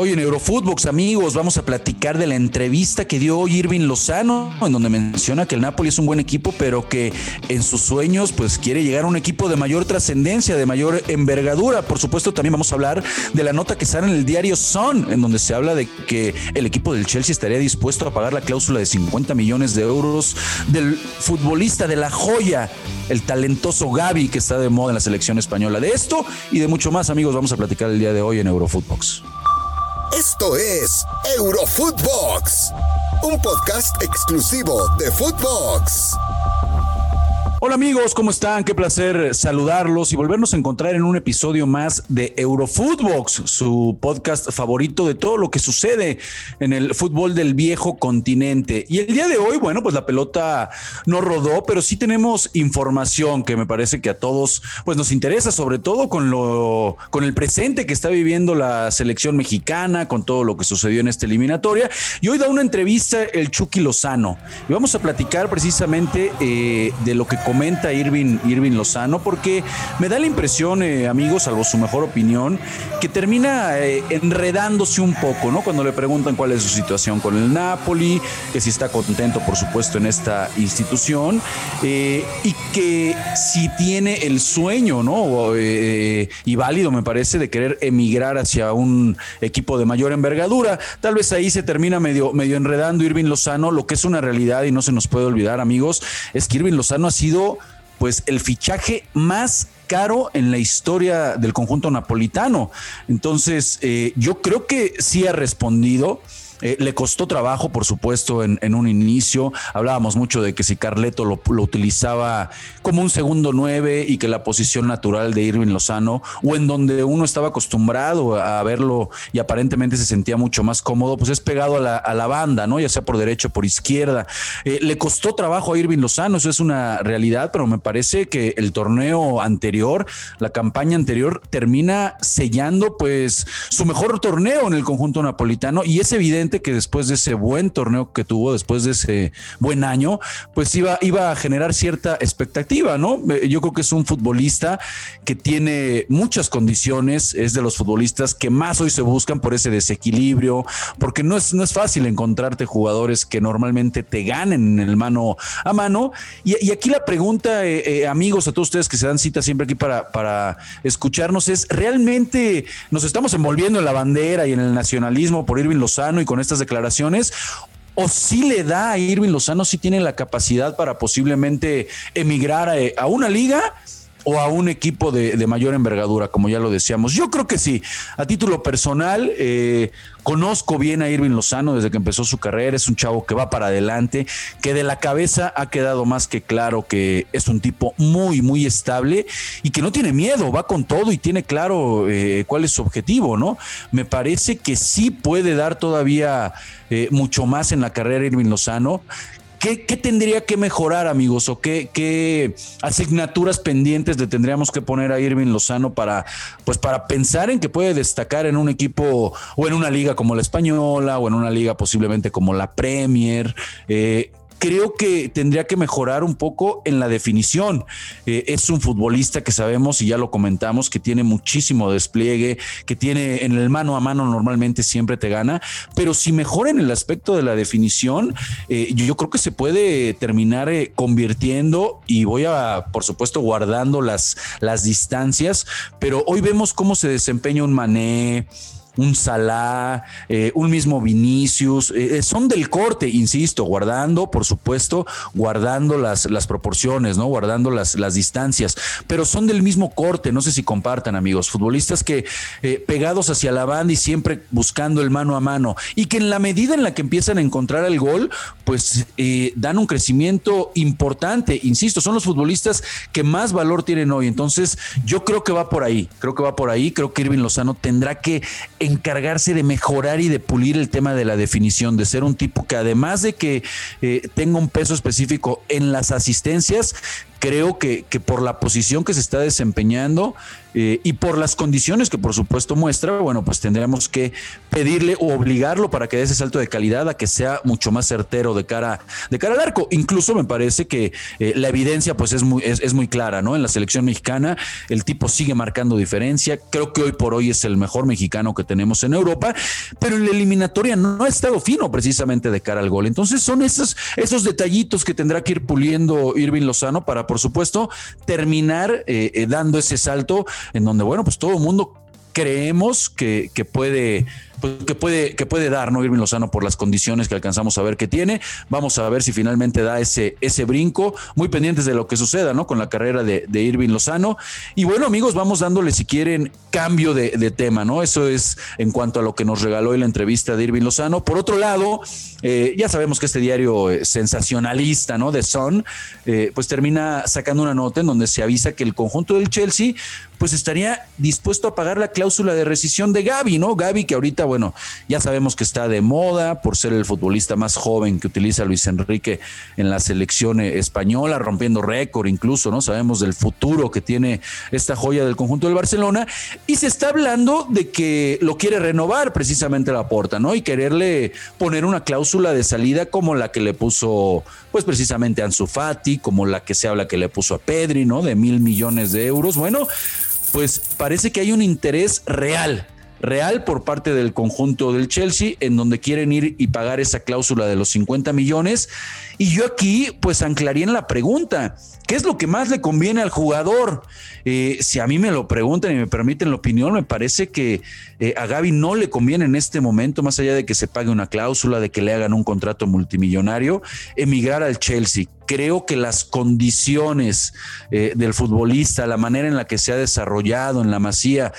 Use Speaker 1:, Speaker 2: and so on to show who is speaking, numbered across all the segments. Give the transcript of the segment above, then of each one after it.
Speaker 1: Hoy en Eurofootbox, amigos, vamos a platicar de la entrevista que dio hoy Irving Lozano, en donde menciona que el Napoli es un buen equipo, pero que en sus sueños pues quiere llegar a un equipo de mayor trascendencia, de mayor envergadura. Por supuesto, también vamos a hablar de la nota que sale en el diario Sun, en donde se habla de que el equipo del Chelsea estaría dispuesto a pagar la cláusula de 50 millones de euros del futbolista de la joya, el talentoso Gaby, que está de moda en la selección española. De esto y de mucho más, amigos, vamos a platicar el día de hoy en Eurofootbox.
Speaker 2: Esto es Eurofootbox, un podcast exclusivo de Footbox.
Speaker 1: Hola amigos, ¿cómo están? Qué placer saludarlos y volvernos a encontrar en un episodio más de Eurofootbox, su podcast favorito de todo lo que sucede en el fútbol del viejo continente. Y el día de hoy, bueno, pues la pelota no rodó, pero sí tenemos información que me parece que a todos pues nos interesa, sobre todo con lo con el presente que está viviendo la selección mexicana, con todo lo que sucedió en esta eliminatoria. Y hoy da una entrevista el Chucky Lozano y vamos a platicar precisamente eh, de lo que comenta Irving, Irving Lozano, porque me da la impresión, eh, amigos, salvo su mejor opinión, que termina eh, enredándose un poco, ¿no? Cuando le preguntan cuál es su situación con el Napoli, que si está contento, por supuesto, en esta institución, eh, y que si tiene el sueño, ¿no? y válido, me parece, de querer emigrar hacia un equipo de mayor envergadura. Tal vez ahí se termina medio, medio enredando Irving Lozano, lo que es una realidad y no se nos puede olvidar, amigos, es que Irving Lozano ha sido pues el fichaje más caro en la historia del conjunto napolitano. Entonces, eh, yo creo que sí ha respondido. Eh, le costó trabajo, por supuesto, en, un inicio. Hablábamos mucho de que si Carleto lo, utilizaba como un segundo nueve y que la posición natural de Irving Lozano, o en donde uno estaba acostumbrado a verlo y aparentemente se sentía mucho más cómodo, pues es pegado a la, banda, ¿no? Ya sea por derecho o por izquierda. Eh, le costó trabajo a Irving Lozano, eso es una realidad, pero me parece que el torneo anterior, la campaña anterior, termina sellando pues su mejor torneo en el conjunto napolitano y es evidente que después de ese buen torneo que tuvo, después de ese buen año, pues iba, iba a generar cierta expectativa, ¿no? Eh, yo creo que es un futbolista que tiene muchas condiciones, es de los futbolistas que más hoy se buscan por ese desequilibrio, porque no es, no es fácil encontrarte jugadores que normalmente te ganen en el mano a mano. Y, aquí la pregunta, eh, eh, amigos, a todos ustedes que se dan cita siempre aquí para, para escucharnos, es, ¿realmente nos estamos envolviendo en la bandera y en el nacionalismo por Irving Lozano y estas declaraciones o si le da a Irving Lozano, si tiene la capacidad para posiblemente emigrar a, una liga o a un equipo de, mayor envergadura, como ya lo decíamos. Yo creo que sí. A título personal, eh, conozco bien a Irving Lozano desde que empezó su carrera. Es un chavo que va para adelante, que de la cabeza ha quedado más que claro que es un tipo muy, muy estable y que no tiene miedo, va con todo y tiene claro eh, cuál es su objetivo, ¿no? Me parece que sí puede dar todavía eh, mucho más en la carrera Irving Lozano ¿Qué, tendría que mejorar, amigos? ¿O qué, asignaturas pendientes le tendríamos que poner a Irving Lozano para, pues para pensar en que puede destacar en un equipo o en una liga como la española o en una liga posiblemente como la Premier? Eh, creo que tendría que mejorar un poco en la definición. Eh, es un futbolista que sabemos y ya lo comentamos que tiene muchísimo despliegue, que tiene en el mano a mano normalmente siempre te gana, pero si mejora en el aspecto de la definición, eh, yo creo que se puede terminar eh, convirtiendo y voy a, por supuesto, guardando las, las distancias, pero hoy vemos cómo se desempeña un Mané un Salah, eh, un mismo Vinicius, eh, eh, son del corte, insisto, guardando, por supuesto, guardando las, las proporciones, ¿no? Guardando las, las distancias, pero son del mismo corte, no sé si compartan, amigos, futbolistas que pegados hacia la banda y siempre buscando el mano a mano, y que en la medida en la que empiezan a encontrar el gol, pues dan un crecimiento importante, insisto, son los futbolistas que más valor tienen hoy, entonces yo creo que va por ahí, creo que va por ahí, creo que Irving Lozano tendrá que encargarse de mejorar y de pulir el tema de la definición, de ser un tipo que además de que eh, tenga un peso específico en las asistencias, creo que, que por la posición que se está desempeñando eh, y por las condiciones que por supuesto muestra, bueno, pues tendríamos que pedirle o obligarlo para que dé ese salto de calidad a que sea mucho más certero de cara, de cara al arco. Incluso me parece que eh, la evidencia pues es muy, es, muy clara, ¿no? En la selección mexicana el tipo sigue marcando diferencia. Creo que hoy por hoy es el mejor mexicano que tenemos en Europa, pero en la eliminatoria no ha estado fino precisamente de cara al gol. Entonces son esos, esos detallitos que tendrá que ir puliendo Irving Lozano para, por supuesto, terminar eh, dando ese salto en donde, bueno, pues todo el mundo creemos que, que puede pues, que, puede, que puede dar, ¿no? Irving Lozano por las condiciones que alcanzamos a ver que tiene. Vamos a ver si finalmente da ese, ese brinco. Muy pendientes de lo que suceda, ¿no? Con la carrera de, de Irving Lozano. Y bueno, amigos, vamos dándole, si quieren, cambio de, tema, ¿no? Eso es en cuanto a lo que nos regaló en la entrevista de Irving Lozano. Por otro lado, eh, ya sabemos que este diario eh, sensacionalista, ¿no? De Son, eh, pues termina sacando una nota en donde se avisa que el conjunto del Chelsea, pues estaría dispuesto a pagar la cláusula de rescisión de Gaby, ¿no? Gaby que ahorita bueno, ya sabemos que está de moda por ser el futbolista más joven que utiliza Luis Enrique en la selección española, rompiendo récord incluso, ¿no? Sabemos del futuro que tiene esta joya del conjunto del Barcelona y se está hablando de que lo quiere renovar precisamente la porta, ¿no? Y quererle poner una cláusula de salida como la que le puso, pues precisamente a Ansu Fati, como la que se habla que le puso a Pedri, ¿no? De mil millones de euros. Bueno, pues parece que hay un interés real real por parte del conjunto del Chelsea, en donde quieren ir y pagar esa cláusula de los 50 millones. Y yo aquí, pues, anclaría en la pregunta, ¿qué es lo que más le conviene al jugador? Eh, si a mí me lo preguntan y me permiten la opinión, me parece que eh, a Gaby no le conviene en este momento, más allá de que se pague una cláusula, de que le hagan un contrato multimillonario, emigrar al Chelsea creo que las condiciones eh, del futbolista, la manera en la que se ha desarrollado en la masía,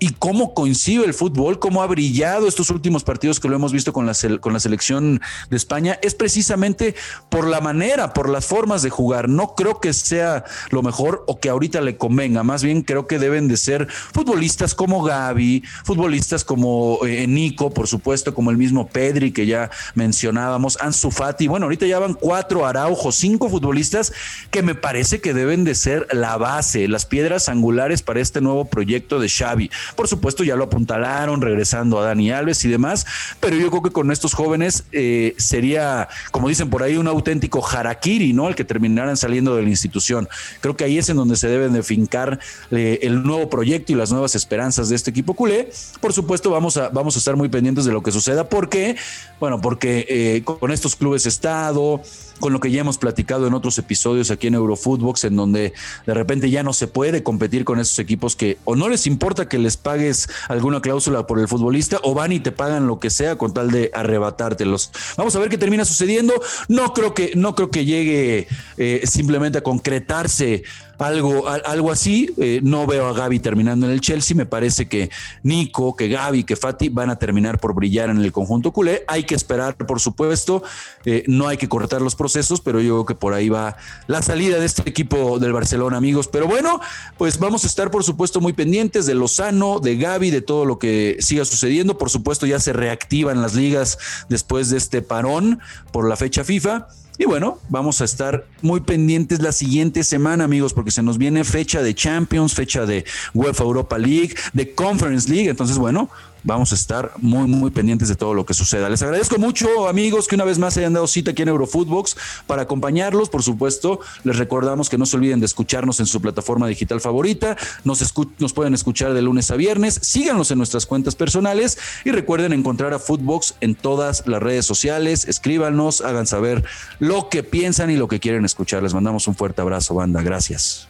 Speaker 1: y cómo coincide el fútbol, cómo ha brillado estos últimos partidos que lo hemos visto con la, con la selección de España, es precisamente por la manera, por las formas de jugar. No creo que sea lo mejor o que ahorita le convenga, más bien creo que deben de ser futbolistas como Gaby, futbolistas como eh, Nico, por supuesto, como el mismo Pedri que ya mencionábamos, Ansu Fati, bueno, ahorita ya van cuatro Araujo, cinco futbolistas que me parece que deben de ser la base, las piedras angulares para este nuevo proyecto de Xavi. Por supuesto, ya lo apuntalaron, regresando a Dani Alves y demás, pero yo creo que con estos jóvenes eh, sería, como dicen por ahí, un auténtico harakiri, ¿no? El que terminaran saliendo de la institución. Creo que ahí es en donde se deben de fincar eh, el nuevo proyecto y las nuevas esperanzas de este equipo culé. Por supuesto, vamos a, vamos a estar muy pendientes de lo que suceda. ¿Por qué? Bueno, porque eh, con estos clubes Estado, con lo que ya hemos platicado en otros episodios aquí en Eurofootbox, en donde de repente ya no se puede competir con esos equipos que o no les importa que les pagues alguna cláusula por el futbolista o van y te pagan lo que sea con tal de arrebatártelos. Vamos a ver qué termina sucediendo. No creo que, no creo que llegue eh, simplemente a concretarse algo, algo así. Eh, no veo a Gaby terminando en el Chelsea. Me parece que Nico, que Gaby, que Fati van a terminar por brillar en el conjunto culé. Hay que esperar, por supuesto. Eh, no hay que cortar los procesos, pero yo creo que por ahí va la salida de este equipo del Barcelona, amigos. Pero bueno, pues vamos a estar, por supuesto, muy pendientes de Lozano, de Gaby, de todo lo que siga sucediendo. Por supuesto, ya se reactivan las ligas después de este parón por la fecha FIFA. Y bueno, vamos a estar muy pendientes la siguiente semana, amigos, porque se nos viene fecha de Champions, fecha de UEFA Europa League, de Conference League. Entonces, bueno, vamos a estar muy, muy pendientes de todo lo que suceda. Les agradezco mucho, amigos, que una vez más hayan dado cita aquí en Eurofootbox para acompañarlos. Por supuesto, les recordamos que no se olviden de escucharnos en su plataforma digital favorita. Nos, nos pueden escuchar de lunes a viernes. Síganos en nuestras cuentas personales y recuerden encontrar a Footbox en todas las redes sociales. Escríbanos, hagan saber lo que piensan y lo que quieren escuchar. Les mandamos un fuerte abrazo, banda. Gracias.